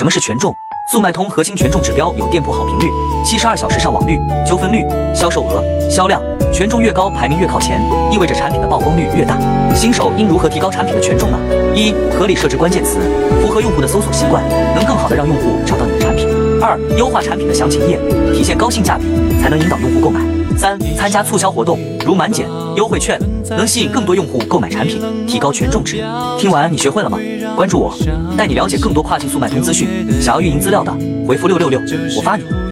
什么是权重？速卖通核心权重指标有店铺好评率、七十二小时上网率、纠纷率、销售额、销量。权重越高，排名越靠前，意味着产品的曝光率越大。新手应如何提高产品的权重呢？一、合理设置关键词，符合用户的搜索习惯，能更好的让用户找到你的产品。二、优化产品的详情页，体现高性价比，才能引导用户购买。三、参加促销活动，如满减、优惠券，能吸引更多用户购买产品，提高权重值。听完你学会了吗？关注我，带你了解更多跨境速卖通资讯。想要运营资料的，回复六六六，我发你。